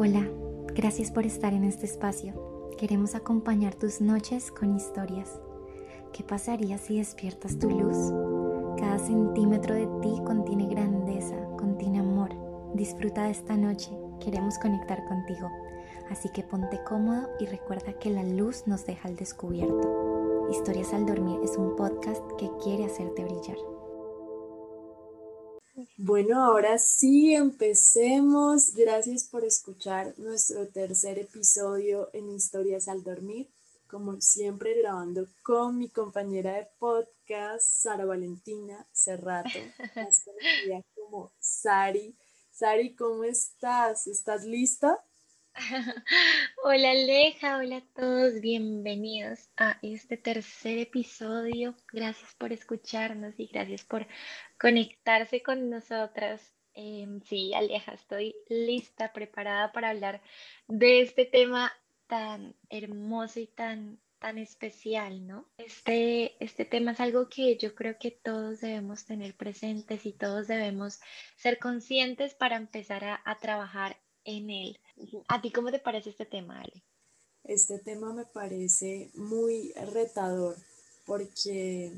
Hola, gracias por estar en este espacio. Queremos acompañar tus noches con historias. ¿Qué pasaría si despiertas tu luz? Cada centímetro de ti contiene grandeza, contiene amor. Disfruta de esta noche, queremos conectar contigo. Así que ponte cómodo y recuerda que la luz nos deja al descubierto. Historias al dormir es un podcast que quiere hacerte brillar. Bueno, ahora sí, empecemos. Gracias por escuchar nuestro tercer episodio en Historias al Dormir. Como siempre, grabando con mi compañera de podcast, Sara Valentina Cerrato, más conocida como Sari. Sari, ¿cómo estás? ¿Estás lista? Hola Aleja, hola a todos, bienvenidos a este tercer episodio. Gracias por escucharnos y gracias por conectarse con nosotras. Em, sí, Aleja, estoy lista, preparada para hablar de este tema tan hermoso y tan, tan especial, ¿no? Este, este tema es algo que yo creo que todos debemos tener presentes y todos debemos ser conscientes para empezar a, a trabajar en él. ¿A ti cómo te parece este tema, Ale? Este tema me parece muy retador porque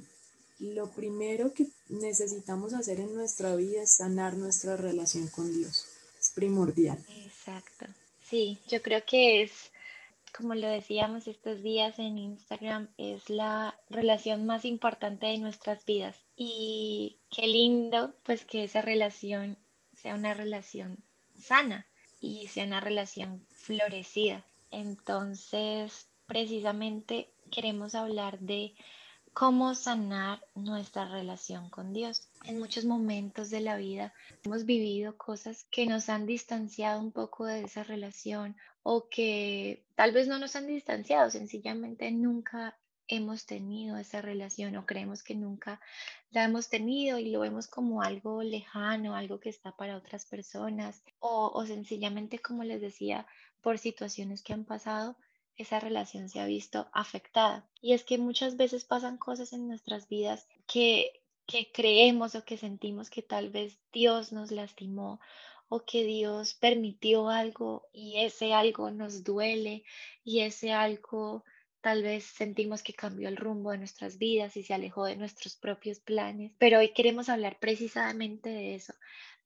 lo primero que necesitamos hacer en nuestra vida es sanar nuestra relación con Dios. Es primordial. Exacto. Sí, yo creo que es, como lo decíamos estos días en Instagram, es la relación más importante de nuestras vidas. Y qué lindo, pues que esa relación sea una relación sana y sea una relación florecida. Entonces, precisamente queremos hablar de cómo sanar nuestra relación con Dios. En muchos momentos de la vida hemos vivido cosas que nos han distanciado un poco de esa relación o que tal vez no nos han distanciado, sencillamente nunca hemos tenido esa relación o creemos que nunca la hemos tenido y lo vemos como algo lejano, algo que está para otras personas o, o sencillamente, como les decía, por situaciones que han pasado, esa relación se ha visto afectada. Y es que muchas veces pasan cosas en nuestras vidas que, que creemos o que sentimos que tal vez Dios nos lastimó o que Dios permitió algo y ese algo nos duele y ese algo Tal vez sentimos que cambió el rumbo de nuestras vidas y se alejó de nuestros propios planes, pero hoy queremos hablar precisamente de eso,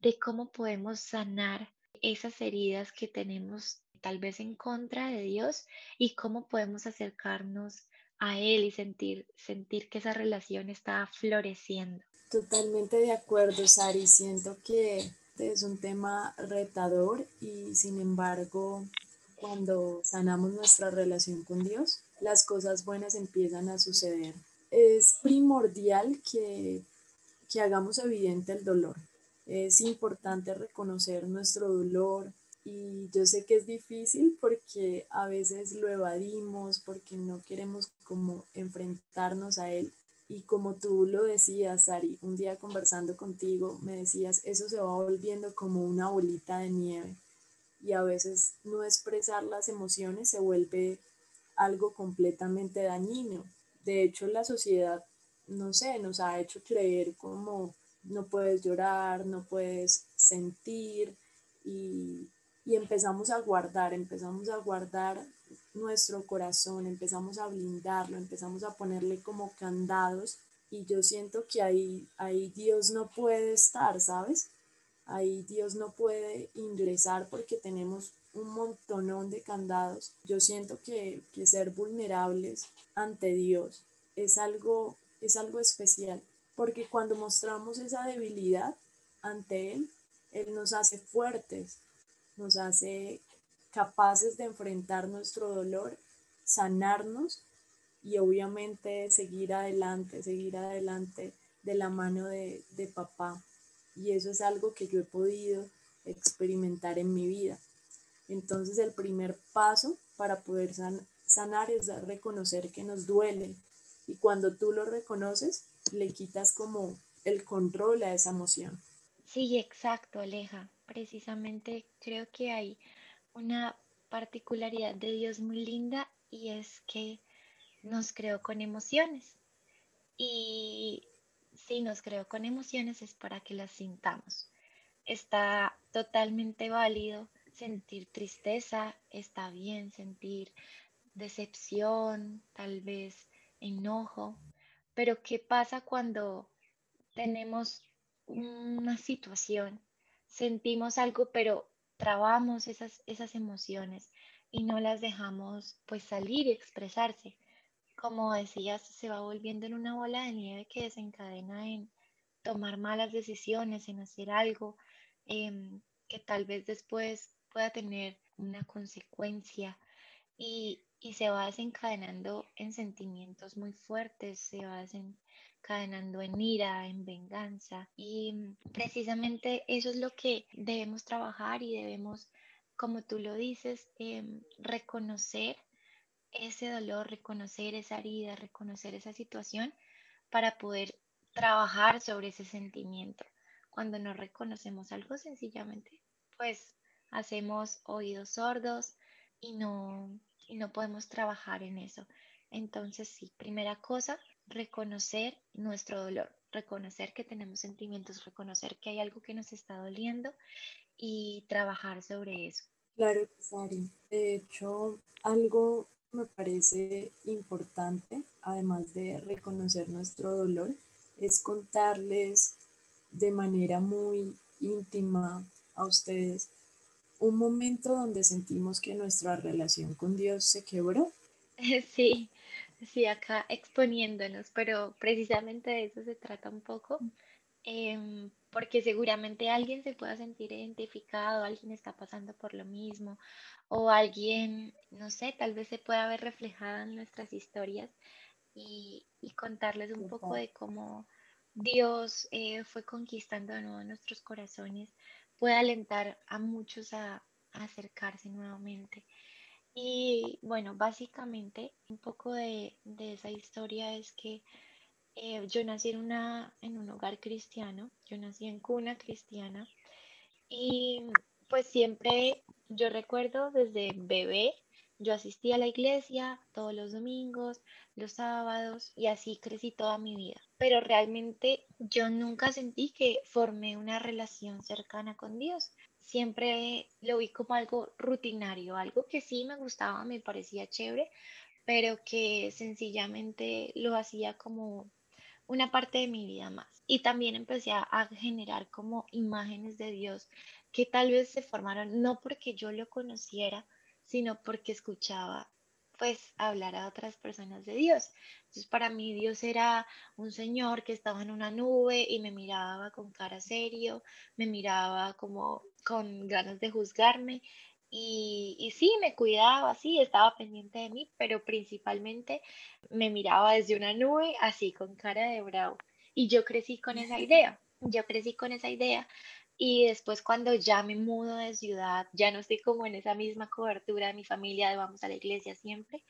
de cómo podemos sanar esas heridas que tenemos tal vez en contra de Dios y cómo podemos acercarnos a Él y sentir, sentir que esa relación está floreciendo. Totalmente de acuerdo, Sari. Siento que es un tema retador y sin embargo, cuando sanamos nuestra relación con Dios, las cosas buenas empiezan a suceder. Es primordial que, que hagamos evidente el dolor. Es importante reconocer nuestro dolor y yo sé que es difícil porque a veces lo evadimos, porque no queremos como enfrentarnos a él. Y como tú lo decías, Sari, un día conversando contigo, me decías, eso se va volviendo como una bolita de nieve. Y a veces no expresar las emociones se vuelve algo completamente dañino. De hecho, la sociedad, no sé, nos ha hecho creer como no puedes llorar, no puedes sentir y, y empezamos a guardar, empezamos a guardar nuestro corazón, empezamos a blindarlo, empezamos a ponerle como candados y yo siento que ahí, ahí Dios no puede estar, ¿sabes? Ahí Dios no puede ingresar porque tenemos un montonón de candados. Yo siento que, ser vulnerables ante Dios es algo, es algo especial, porque cuando mostramos esa debilidad ante Él, Él nos hace fuertes, nos hace capaces de enfrentar nuestro dolor, sanarnos y obviamente seguir adelante, seguir adelante de la mano de, de papá. Y eso es algo que yo he podido experimentar en mi vida. Entonces el primer paso para poder sanar es reconocer que nos duele y cuando tú lo reconoces le quitas como el control a esa emoción. Sí, exacto, Aleja. Precisamente creo que hay una particularidad de Dios muy linda y es que nos creó con emociones. Y si nos creó con emociones es para que las sintamos. Está totalmente válido sentir tristeza está bien, sentir decepción, tal vez enojo, pero ¿qué pasa cuando tenemos una situación, sentimos algo, pero trabamos esas, esas emociones y no las dejamos pues salir y expresarse? Como decías, se va volviendo en una bola de nieve que desencadena en tomar malas decisiones, en hacer algo em, que tal vez después pueda tener una consecuencia. Y, se va desencadenando en sentimientos muy fuertes, se va desencadenando en ira, en venganza. Y precisamente eso es lo que debemos trabajar y debemos, como tú lo dices, em, reconocer ese dolor, reconocer esa herida, reconocer esa situación para poder trabajar sobre ese sentimiento. Cuando no reconocemos algo sencillamente, pues hacemos oídos sordos y no, y no podemos trabajar en eso. Entonces, sí, primera cosa, reconocer nuestro dolor, reconocer que tenemos sentimientos, reconocer que hay algo que nos está doliendo y trabajar sobre eso. Claro, Sari. De hecho, algo me parece importante, además de reconocer nuestro dolor, es contarles de manera muy íntima a ustedes un momento donde sentimos que nuestra relación con Dios se quebró. Sí, sí, acá exponiéndonos, pero precisamente de eso se trata un poco, em, porque seguramente alguien se pueda sentir identificado, alguien está pasando por lo mismo, o alguien, no sé, tal vez se pueda ver reflejada en nuestras historias y, contarles un poco de cómo Dios eh, fue conquistando de nuevo nuestros corazones puede alentar a muchos a, acercarse nuevamente. Y bueno, básicamente un poco de, esa historia es que eh, yo nací en, una, en un hogar cristiano, yo nací en cuna cristiana y pues siempre yo recuerdo desde bebé, yo asistía a la iglesia todos los domingos, los sábados y así crecí toda mi vida. Pero realmente yo nunca sentí que formé una relación cercana con Dios. Siempre lo vi como algo rutinario, algo que sí me gustaba, me parecía chévere, pero que sencillamente lo hacía como una parte de mi vida más. Y también empecé a generar como imágenes de Dios que tal vez se formaron no porque yo lo conociera, sino porque escuchaba pues hablar a otras personas de Dios. Entonces para mí Dios era un señor que estaba en una nube y me miraba con cara serio, me miraba como con ganas de juzgarme y, y sí, me cuidaba, sí, estaba pendiente de mí, pero principalmente me miraba desde una nube así con cara de bravo. Y yo crecí con esa idea, yo crecí con esa idea y después cuando ya me mudo de ciudad, ya no estoy como en esa misma cobertura de mi familia de vamos a la iglesia siempre,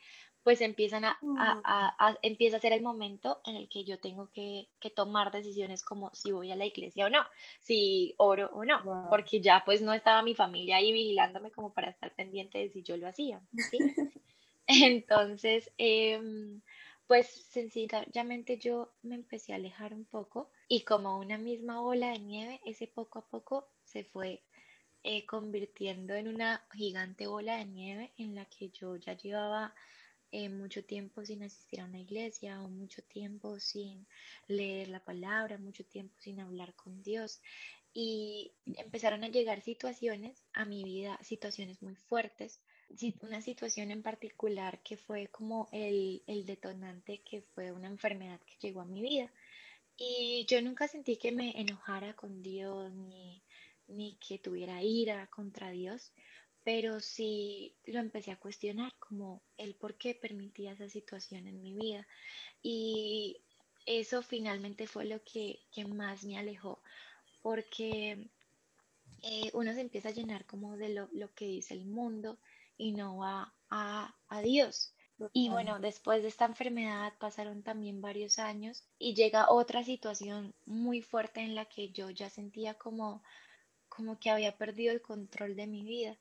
pues empiezan a, a, empieza a ser el momento en el que yo tengo que, tomar decisiones como si voy a la iglesia o no, si oro o no, porque ya pues no estaba mi familia ahí vigilándome como para estar pendiente de si yo lo hacía. ¿sí? Entonces, em, pues sencillamente yo me empecé a alejar un poco y como una misma bola de nieve, ese poco a poco se fue eh, convirtiendo en una gigante bola de nieve en la que yo ya llevaba eh, mucho tiempo sin asistir a una iglesia o mucho tiempo sin leer la palabra, mucho tiempo sin hablar con Dios. Y empezaron a llegar situaciones a mi vida, situaciones muy fuertes, una situación en particular que fue como el, el detonante, que fue una enfermedad que llegó a mi vida. Y yo nunca sentí que me enojara con Dios ni, ni que tuviera ira contra Dios, pero sí lo empecé a cuestionar como el por qué permitía esa situación en mi vida. Y eso finalmente fue lo que, que más me alejó, porque eh, uno se empieza a llenar como de lo, lo que dice el mundo y no va a, a Dios. Y bueno, después de esta enfermedad pasaron también varios años y llega otra situación muy fuerte en la que yo ya sentía como, como que había perdido el control de mi vida.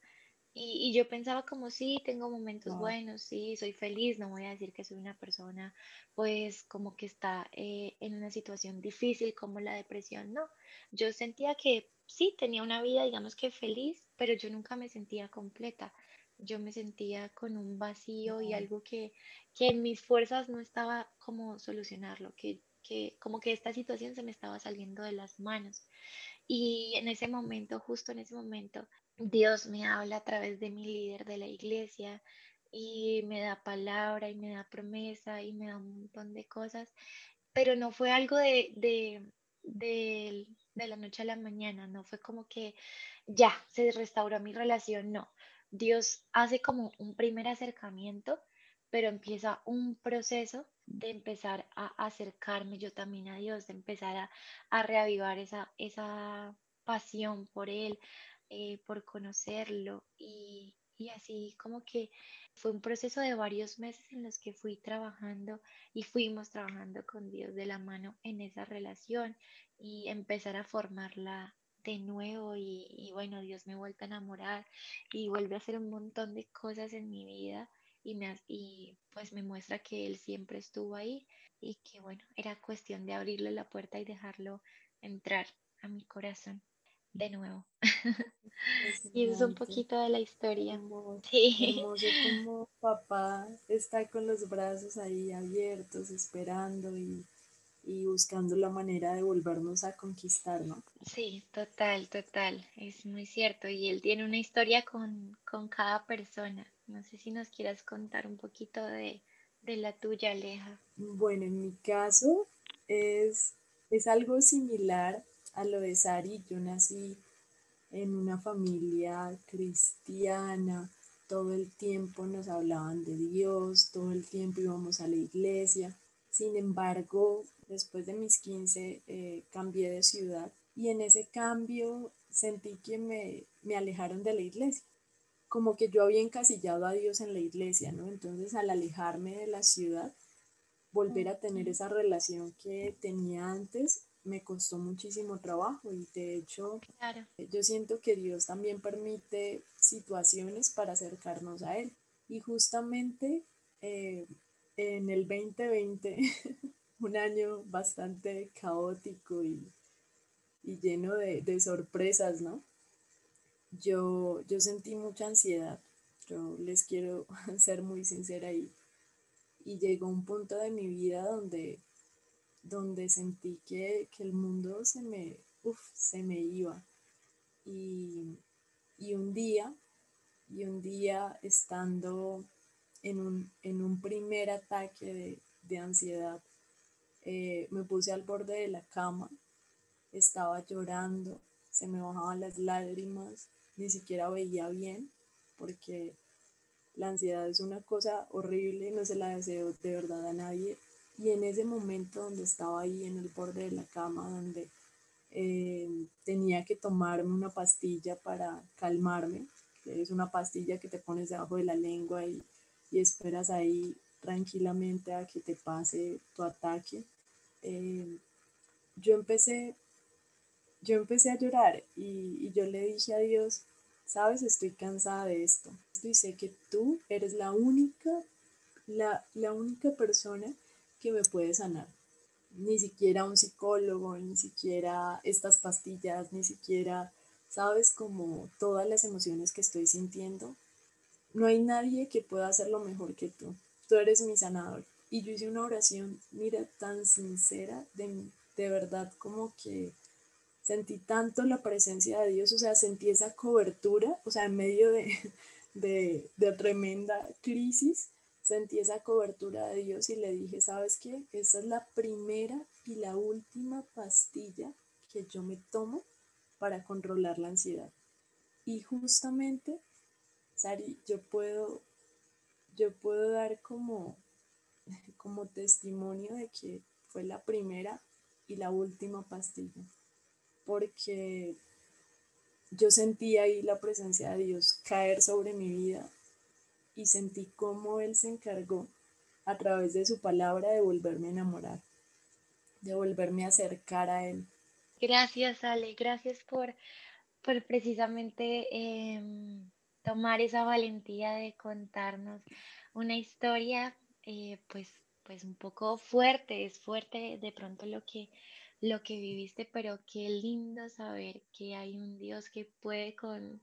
Y, y yo pensaba como sí, tengo momentos buenos, sí, soy feliz, no voy a decir que soy una persona pues como que está eh, en una situación difícil como la depresión, no, yo sentía que sí, tenía una vida, digamos que feliz, pero yo nunca me sentía completa. Yo me sentía con un vacío y algo que, que en mis fuerzas no estaba como solucionarlo, que, que como que esta situación se me estaba saliendo de las manos. Y en ese momento, justo en ese momento, Dios me habla a través de mi líder de la iglesia y me da palabra y me da promesa y me da un montón de cosas, pero no fue algo de, de, de, de la noche a la mañana, no fue como que ya se restauró mi relación, no. Dios hace como un primer acercamiento, pero empieza un proceso de empezar a acercarme yo también a Dios, de empezar a, a reavivar esa, esa pasión por Él, eh, por conocerlo y, y así como que fue un proceso de varios meses en los que fui trabajando y fuimos trabajando con Dios de la mano en esa relación y empezar a formarla de nuevo y, bueno, Dios me vuelve a enamorar y vuelve a hacer un montón de cosas en mi vida y, me, y pues me muestra que Él siempre estuvo ahí y que bueno, era cuestión de abrirle la puerta y dejarlo entrar a mi corazón de nuevo. y eso es un poquito de la historia. sí. hermoso como papá está con los brazos ahí abiertos, esperando y, y, buscando la manera de volvernos a conquistar, ¿no? Sí, total, total, es muy cierto. Y él tiene una historia con, con cada persona. No sé si nos quieras contar un poquito de, de la tuya, Aleja. Bueno, en mi caso es, es algo similar a lo de Sari. Yo nací en una familia cristiana, todo el tiempo nos hablaban de Dios, todo el tiempo íbamos a la iglesia. Sin embargo, después de mis 15 eh, cambié de ciudad y en ese cambio sentí que me, me alejaron de la iglesia. Como que yo había encasillado a Dios en la iglesia, ¿no? Entonces al alejarme de la ciudad, volver a tener esa relación que tenía antes me costó muchísimo trabajo y de hecho yo siento que Dios también permite situaciones para acercarnos a Él. Y justamente eh, en el 2020, un año bastante caótico y, y lleno de, de, sorpresas, ¿no? Yo, yo sentí mucha ansiedad, yo les quiero ser muy sincera y, y llegó un punto de mi vida donde donde sentí que, el mundo se me, se me iba. Y, un día, y un día estando en un, primer ataque de, ansiedad, eh, me puse al borde de la cama, estaba llorando, se me bajaban las lágrimas, ni siquiera veía bien, porque la ansiedad es una cosa horrible, no se la deseo de verdad a nadie, y en ese momento donde estaba ahí en el borde de la cama, donde eh, tenía que tomarme una pastilla para calmarme, es una pastilla que te pones debajo de la lengua y, y esperas ahí tranquilamente a que te pase tu ataque. Eh, yo empecé yo empecé a llorar y, y, yo le dije a Dios, sabes, estoy cansada de esto. Y sé que tú eres la única, la, la única persona que me puede sanar. Ni siquiera un psicólogo, ni siquiera estas pastillas, ni siquiera, sabes, como todas las emociones que estoy sintiendo. No hay nadie que pueda hacerlo mejor que tú. Tú eres mi sanador. Y yo hice una oración, mira, tan sincera, de, de verdad como que sentí tanto la presencia de Dios, o sea, sentí esa cobertura, o sea, en medio de, de, de tremenda crisis, sentí esa cobertura de Dios y le dije, ¿sabes qué? Esa es la primera y la última pastilla que yo me tomo para controlar la ansiedad. Y justamente, Sari, yo puedo, yo puedo dar como, como testimonio de que fue la primera y la última pastilla, porque yo sentí ahí la presencia de Dios caer sobre mi vida y sentí cómo Él se encargó a través de su palabra de volverme a enamorar, de volverme a acercar a Él. Gracias, Ale, gracias por, por precisamente em, tomar esa valentía de contarnos una historia, eh, pues, pues un poco fuerte, es fuerte de pronto lo que, lo que viviste, pero qué lindo saber que hay un Dios que puede con,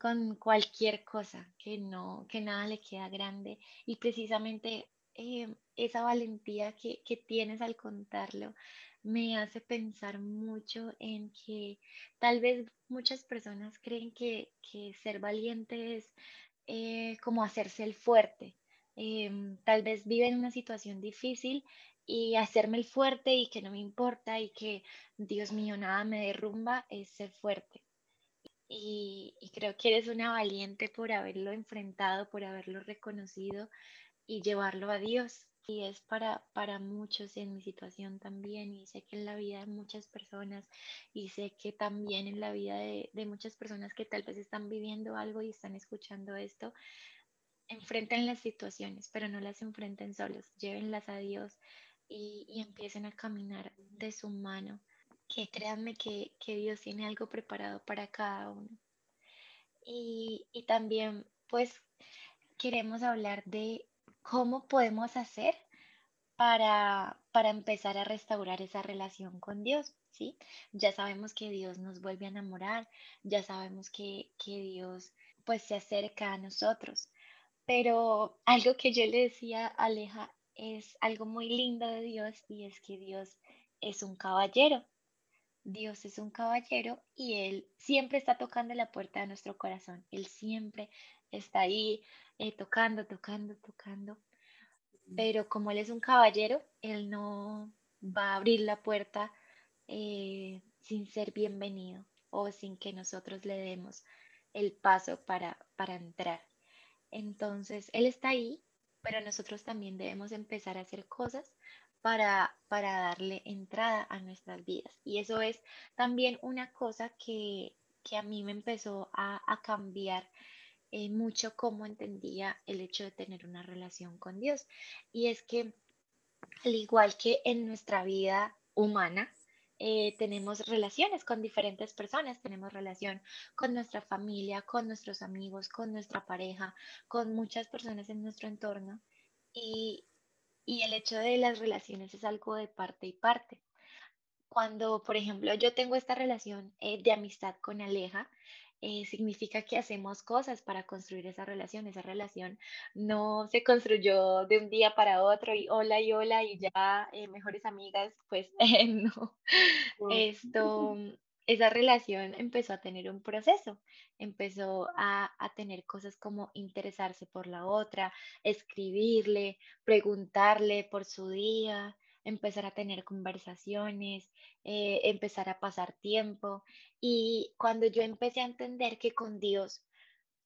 con cualquier cosa, que no, que nada le queda grande. Y precisamente eh, esa valentía que, que tienes al contarlo me hace pensar mucho en que tal vez muchas personas creen que, que ser valiente es eh, como hacerse el fuerte. Em, tal vez viven una situación difícil y hacerme el fuerte y que no me importa y que, Dios mío, nada me derrumba es ser fuerte. Y, y creo que eres una valiente por haberlo enfrentado, por haberlo reconocido y llevarlo a Dios. Y es para, para muchos en mi situación también, y sé que en la vida de muchas personas, y sé que también en la vida de, de muchas personas que tal vez están viviendo algo y están escuchando esto, enfrenten las situaciones, pero no las enfrenten solos, llévenlas a Dios y, empiecen a caminar de su mano, que créanme que, Dios tiene algo preparado para cada uno. Y, y también pues queremos hablar de cómo podemos hacer para, para empezar a restaurar esa relación con Dios, ¿sí? Ya sabemos que Dios nos vuelve a enamorar, ya sabemos que, que Dios pues se acerca a nosotros, pero algo que yo le decía a Aleja es algo muy lindo de Dios y es que Dios es un caballero. Dios es un caballero y Él siempre está tocando la puerta de nuestro corazón. Él siempre está ahí eh, tocando, tocando, tocando. Pero como Él es un caballero, Él no va a abrir la puerta eh, sin ser bienvenido o sin que nosotros le demos el paso para, para entrar. Entonces, Él está ahí pero nosotros también debemos empezar a hacer cosas para, para darle entrada a nuestras vidas. Y eso es también una cosa que, que a mí me empezó a, a cambiar eh, mucho cómo entendía el hecho de tener una relación con Dios. Y es que, al igual que en nuestra vida humana, eh, tenemos relaciones con diferentes personas, tenemos relación con nuestra familia, con nuestros amigos, con nuestra pareja, con muchas personas en nuestro entorno y, y el hecho de las relaciones es algo de parte y parte. Cuando, por ejemplo, yo tengo esta relación eh, de amistad con Aleja, eh, significa que hacemos cosas para construir esa relación. Esa relación no se construyó de un día para otro y hola y hola y ya eh, mejores amigas, pues no. Esto, esa relación empezó a tener un proceso, empezó a, a, tener cosas como interesarse por la otra, escribirle, preguntarle por su día, empezar a tener conversaciones, eh, empezar a pasar tiempo. Y cuando yo empecé a entender que con Dios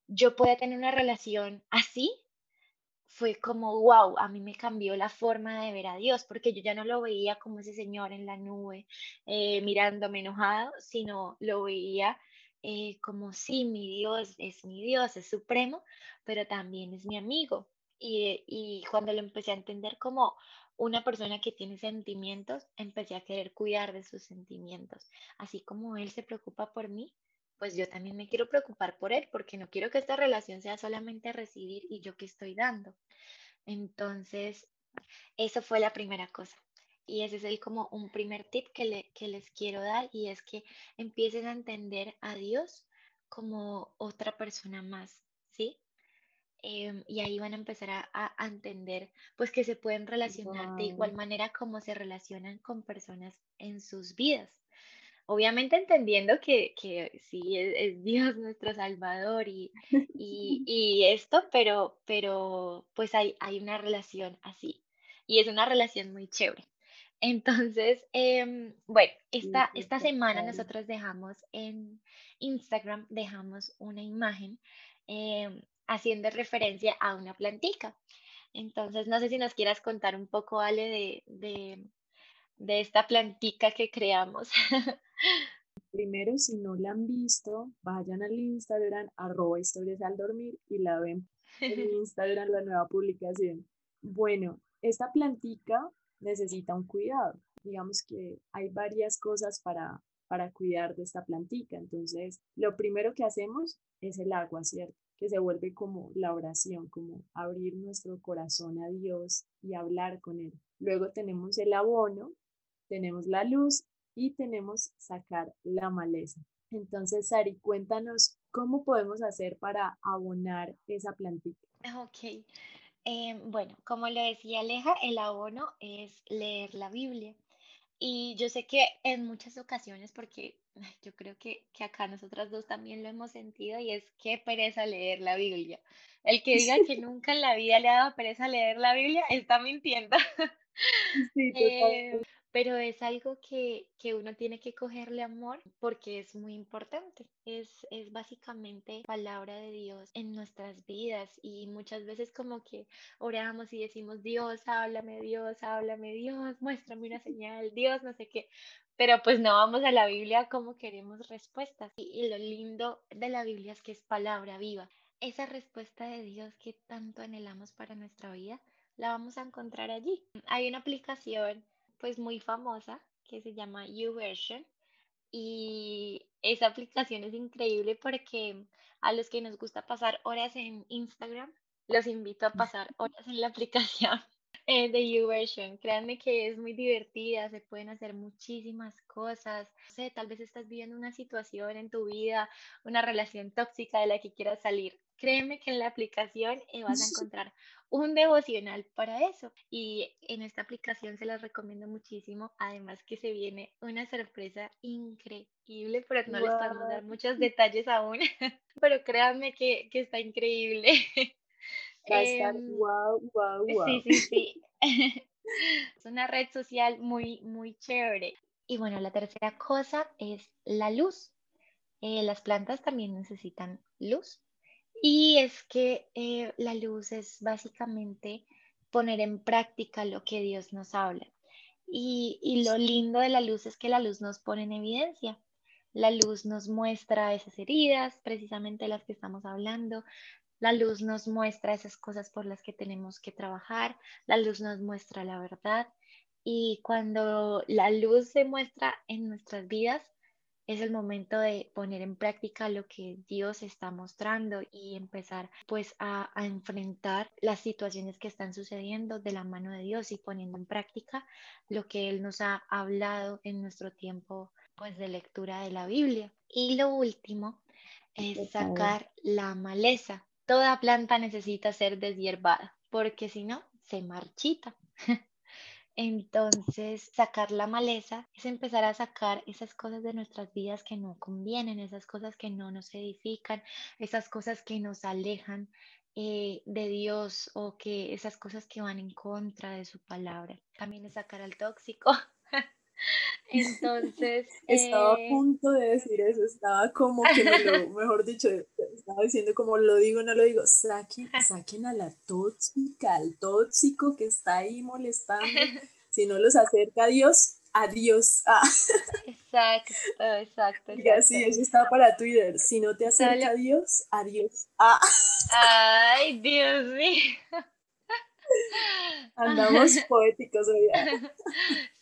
yo podía tener una relación así, fue como, wow, a mí me cambió la forma de ver a Dios, porque yo ya no lo veía como ese señor en la nube eh, mirándome enojado, sino lo veía eh, como, sí, mi Dios es mi Dios, es supremo, pero también es mi amigo. Y, y cuando lo empecé a entender como una persona que tiene sentimientos, empecé a querer cuidar de sus sentimientos. Así como él se preocupa por mí, pues yo también me quiero preocupar por él, porque no quiero que esta relación sea solamente recibir y yo que estoy dando. Entonces, eso fue la primera cosa. Y ese es el como un primer tip que, le, que les quiero dar y es que empiecen a entender a Dios como otra persona más, ¿sí? Em, y ahí van a empezar a, a, entender pues que se pueden relacionar de igual manera como se relacionan con personas en sus vidas. Obviamente entendiendo que, que sí es, Dios nuestro Salvador y, y, y, esto, pero, pero pues hay, hay una relación así y es una relación muy chévere. Entonces, eh, bueno, esta, esta semana nosotros dejamos en Instagram, dejamos una imagen eh, haciendo referencia a una plantica. Entonces, no sé si nos quieras contar un poco, Ale, de, de, esta plantica que creamos. Primero, si no la han visto, vayan al Instagram, arroba historias al dormir y la ven en Instagram la nueva publicación. Bueno, esta plantica necesita un cuidado. Digamos que hay varias cosas para, para cuidar de esta plantica. Entonces, lo primero que hacemos es el agua, ¿cierto? que se vuelve como la oración, como abrir nuestro corazón a Dios y hablar con Él. Luego tenemos el abono, tenemos la luz y tenemos sacar la maleza. Entonces, Sari, cuéntanos cómo podemos hacer para abonar esa plantita. Ok. Em, bueno, como le decía Aleja, el abono es leer la Biblia. Y yo sé que en muchas ocasiones, porque yo creo que, que acá nosotras dos también lo hemos sentido, y es que pereza leer la Biblia. El que diga que nunca en la vida le ha dado pereza leer la Biblia está mintiendo. Sí, Eh, pero es algo que, que uno tiene que cogerle amor porque es muy importante. Es, es básicamente palabra de Dios en nuestras vidas y muchas veces como que oramos y decimos, Dios, háblame, Dios, háblame, Dios, muéstrame una señal, Dios, no sé qué. Pero pues no vamos a la Biblia como queremos respuestas. Y, y lo lindo de la Biblia es que es palabra viva. Esa respuesta de Dios que tanto anhelamos para nuestra vida, la vamos a encontrar allí. Hay una aplicación pues muy famosa que se llama YouVersion y esa aplicación es increíble porque a los que nos gusta pasar horas en Instagram, los invito a pasar horas en la aplicación eh, de YouVersion. Créanme que es muy divertida, se pueden hacer muchísimas cosas. No sé, tal vez estás viviendo una situación en tu vida, una relación tóxica de la que quieras salir. Créeme que en la aplicación eh, vas a encontrar un devocional para eso. Y en esta aplicación se las recomiendo muchísimo. Además que se viene una sorpresa increíble, pero no les podemos dar muchos detalles aún. pero créanme que, que está increíble. Va a estar wow, wow, wow. Sí, sí, sí. es una red social muy, muy chévere. Y bueno, la tercera cosa es la luz. Eh, las plantas también necesitan luz. Y es que eh, la luz es básicamente poner en práctica lo que Dios nos habla. Y, y lo lindo de la luz es que la luz nos pone en evidencia. La luz nos muestra esas heridas, precisamente las que estamos hablando. La luz nos muestra esas cosas por las que tenemos que trabajar. La luz nos muestra la verdad. Y cuando la luz se muestra en nuestras vidas, es el momento de poner en práctica lo que Dios está mostrando y empezar pues a, a, enfrentar las situaciones que están sucediendo de la mano de Dios y poniendo en práctica lo que Él nos ha hablado en nuestro tiempo pues de lectura de la Biblia. Y lo último es sacar la maleza. Toda planta necesita ser deshierbada porque si no se marchita. Entonces, sacar la maleza es empezar a sacar esas cosas de nuestras vidas que no convienen, esas cosas que no nos edifican, esas cosas que nos alejan eh, de Dios o que esas cosas que van en contra de su palabra. También es sacar al tóxico. Entonces. Estaba eh, a punto de decir eso, estaba como que me lo, mejor dicho, estaba diciendo como lo digo, no lo digo, saquen, saquen a la tóxica, al tóxico que está ahí molestando. Si no los acerca a Dios, adiós. Ah. Exacto, exacto. Y así, eso está para Twitter. Si no te acerca a Dios, adiós. Ah. Ay, Dios mío. Andamos poéticos hoy.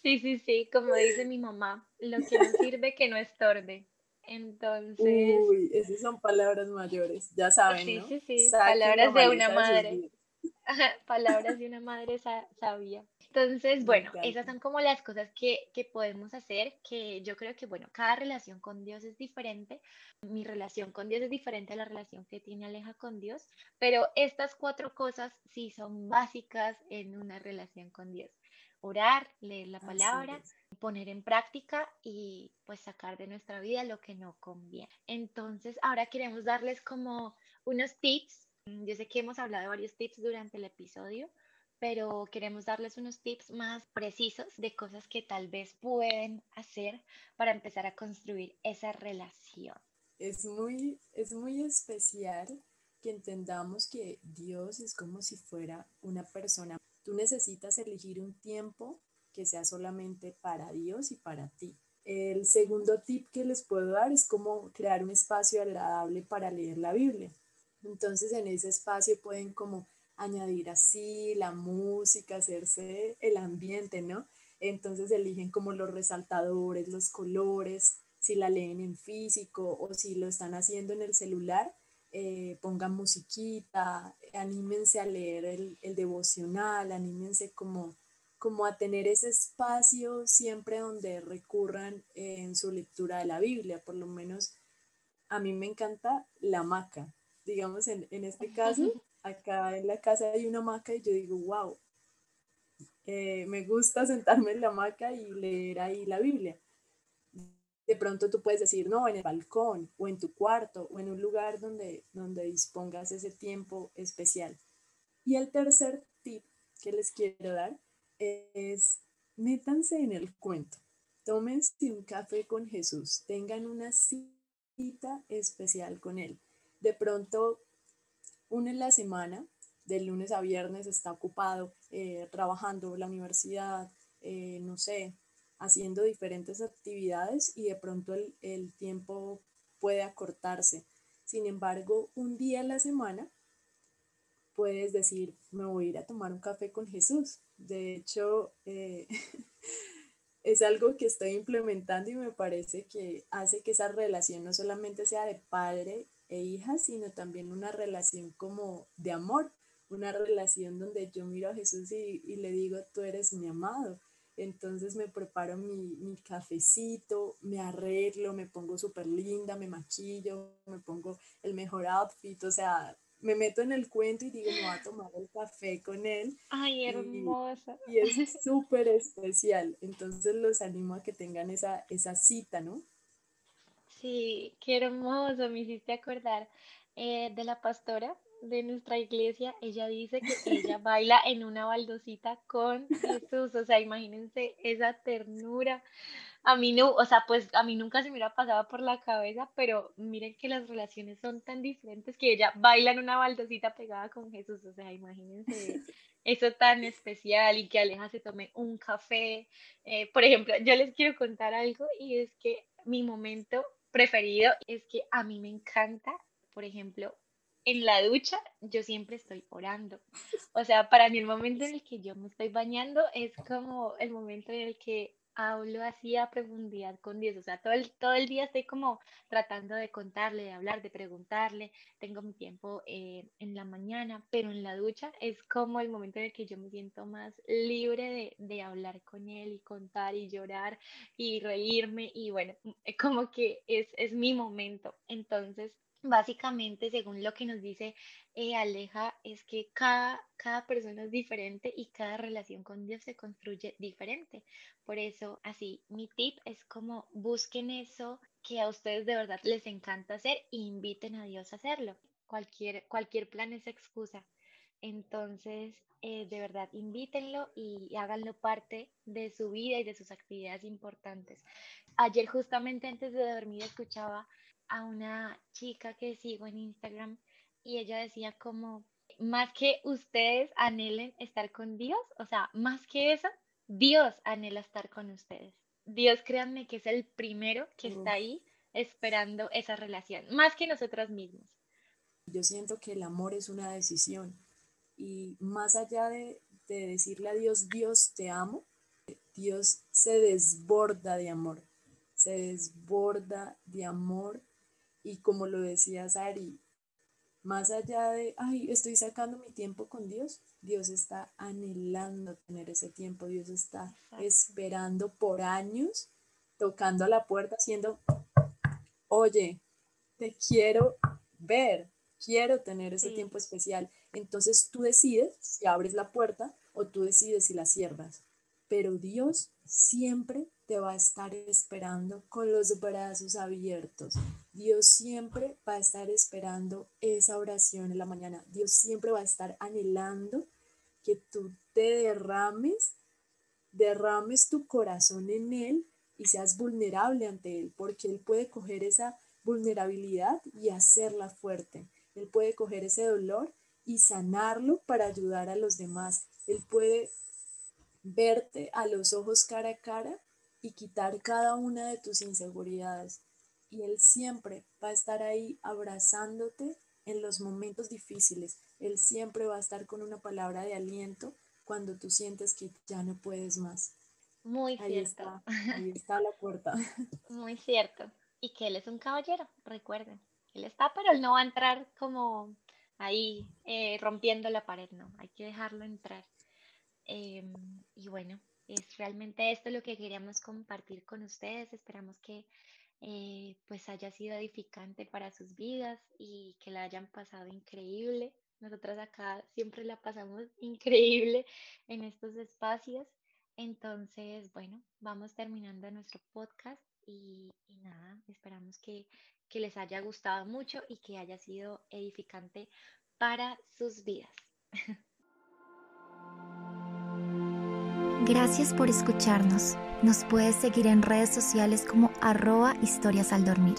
Sí, sí, sí, como dice mi mamá, lo que no sirve que no estorbe. Entonces. Uy, esas son palabras mayores, ya saben, sí, ¿no? Sí, sí, palabras de una madre. palabras de una madre sabia. Entonces, bueno, esas son como las cosas que, que, podemos hacer, que yo creo que, bueno, cada relación con Dios es diferente. Mi relación con Dios es diferente a la relación que tiene Aleja con Dios, pero estas cuatro cosas sí son básicas en una relación con Dios. Orar, leer la palabra, poner en práctica y pues sacar de nuestra vida lo que no conviene. Entonces, ahora queremos darles como unos tips. Yo sé que hemos hablado de varios tips durante el episodio, pero queremos darles unos tips más precisos de cosas que tal vez pueden hacer para empezar a construir esa relación. Es muy, es muy especial que entendamos que Dios es como si fuera una persona. Tú necesitas elegir un tiempo que sea solamente para Dios y para ti. El segundo tip que les puedo dar es cómo crear un espacio agradable para leer la Biblia. Entonces en ese espacio pueden como añadir así la música, hacerse el ambiente, ¿no? Entonces eligen como los resaltadores, los colores, si la leen en físico o si lo están haciendo en el celular, eh, pongan musiquita, anímense a leer el, el, devocional, anímense como, como a tener ese espacio siempre donde recurran en su lectura de la Biblia. Por lo menos a mí me encanta la hamaca. Digamos, en, en este caso, acá en la casa hay una hamaca y yo digo, wow, eh, me gusta sentarme en la hamaca y leer ahí la Biblia. De pronto tú puedes decir, no, en el balcón o en tu cuarto o en un lugar donde, donde dispongas ese tiempo especial. Y el tercer tip que les quiero dar es, métanse en el cuento, tómense un café con Jesús, tengan una cita especial con Él. De pronto, una en la semana, de lunes a viernes está ocupado eh, trabajando la universidad, eh, no sé, haciendo diferentes actividades y de pronto el, el tiempo puede acortarse. Sin embargo, un día a la semana puedes decir, me voy a ir a tomar un café con Jesús. De hecho, eh, es algo que estoy implementando y me parece que hace que esa relación no solamente sea de padre e hija, sino también una relación como de amor, una relación donde yo miro a Jesús y, y le digo, tú eres mi amado. Entonces me preparo mi, mi cafecito, me arreglo, me pongo súper linda, me maquillo, me pongo el mejor outfit, o sea, me meto en el cuento y digo, me voy a tomar el café con él. Ay, hermosa. Y, es súper especial. Entonces los animo a que tengan esa, esa cita, ¿no? Sí, qué hermoso, me hiciste acordar eh, de la pastora de nuestra iglesia, ella dice que ella baila en una baldosita con Jesús, o sea, imagínense esa ternura. A mí no, o sea, pues a mí nunca se me hubiera pasado por la cabeza, pero miren que las relaciones son tan diferentes que ella baila en una baldosita pegada con Jesús, o sea, imagínense eso tan especial y que Aleja se tome un café. Eh, por ejemplo, yo les quiero contar algo y es que mi momento preferido es que a mí me encanta, por ejemplo, en la ducha yo siempre estoy orando. O sea, para mí el momento en el que yo me estoy bañando es como el momento en el que hablo así a profundidad con Dios. O sea, todo el, todo el día estoy como tratando de contarle, de hablar, de preguntarle. Tengo mi tiempo eh, en la mañana, pero en la ducha es como el momento en el que yo me siento más libre de, de hablar con Él y contar y llorar y reírme. Y bueno, como que es, es mi momento. Entonces, Básicamente, según lo que nos dice eh, Aleja, es que cada, cada persona es diferente y cada relación con Dios se construye diferente. Por eso, así, mi tip es como busquen eso que a ustedes de verdad les encanta hacer e inviten a Dios a hacerlo. Cualquier, cualquier plan es excusa. Entonces, eh, de verdad, invítenlo y háganlo parte de su vida y de sus actividades importantes. Ayer justamente antes de dormir escuchaba a una chica que sigo en Instagram y ella decía como, más que ustedes anhelen estar con Dios, o sea, más que eso, Dios anhela estar con ustedes. Dios, créanme que es el primero que está ahí esperando esa relación, más que nosotros mismos. Yo siento que el amor es una decisión y más allá de, de decirle a Dios, Dios te amo, Dios se desborda de amor, se desborda de amor y como lo decía Sari, más allá de, ay, estoy sacando mi tiempo con Dios, Dios está anhelando tener ese tiempo, Dios está esperando por años, tocando a la puerta, haciendo, oye, te quiero ver, quiero tener ese tiempo especial. Entonces tú decides si abres la puerta o tú decides si la cierras. Pero Dios siempre te va a estar esperando con los brazos abiertos. Dios siempre va a estar esperando esa oración en la mañana. Dios siempre va a estar anhelando que tú te derrames, derrames tu corazón en Él y seas vulnerable ante Él, porque Él puede coger esa vulnerabilidad y hacerla fuerte. Él puede coger ese dolor y sanarlo para ayudar a los demás. Él puede verte a los ojos cara a cara y quitar cada una de tus inseguridades y Él siempre va a estar ahí abrazándote en los momentos difíciles. Él siempre va a estar con una palabra de aliento cuando tú sientes que ya no puedes más. Muy ahí cierto. Está, ahí está la puerta. Muy cierto. Y que Él es un caballero, recuerden. Él está, pero Él no va a entrar como ahí eh, rompiendo la pared, no. Hay que dejarlo entrar. Em, y bueno, es realmente esto lo que queríamos compartir con ustedes. Esperamos que eh, pues haya sido edificante para sus vidas y que la hayan pasado increíble. Nosotras acá siempre la pasamos increíble en estos espacios. Entonces, bueno, vamos terminando nuestro podcast y, nada, esperamos que, que les haya gustado mucho y que haya sido edificante para sus vidas. Gracias por escucharnos. Nos puedes seguir en redes sociales como arroba historias al dormir.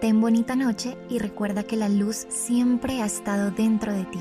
Ten bonita noche y recuerda que la luz siempre ha estado dentro de ti.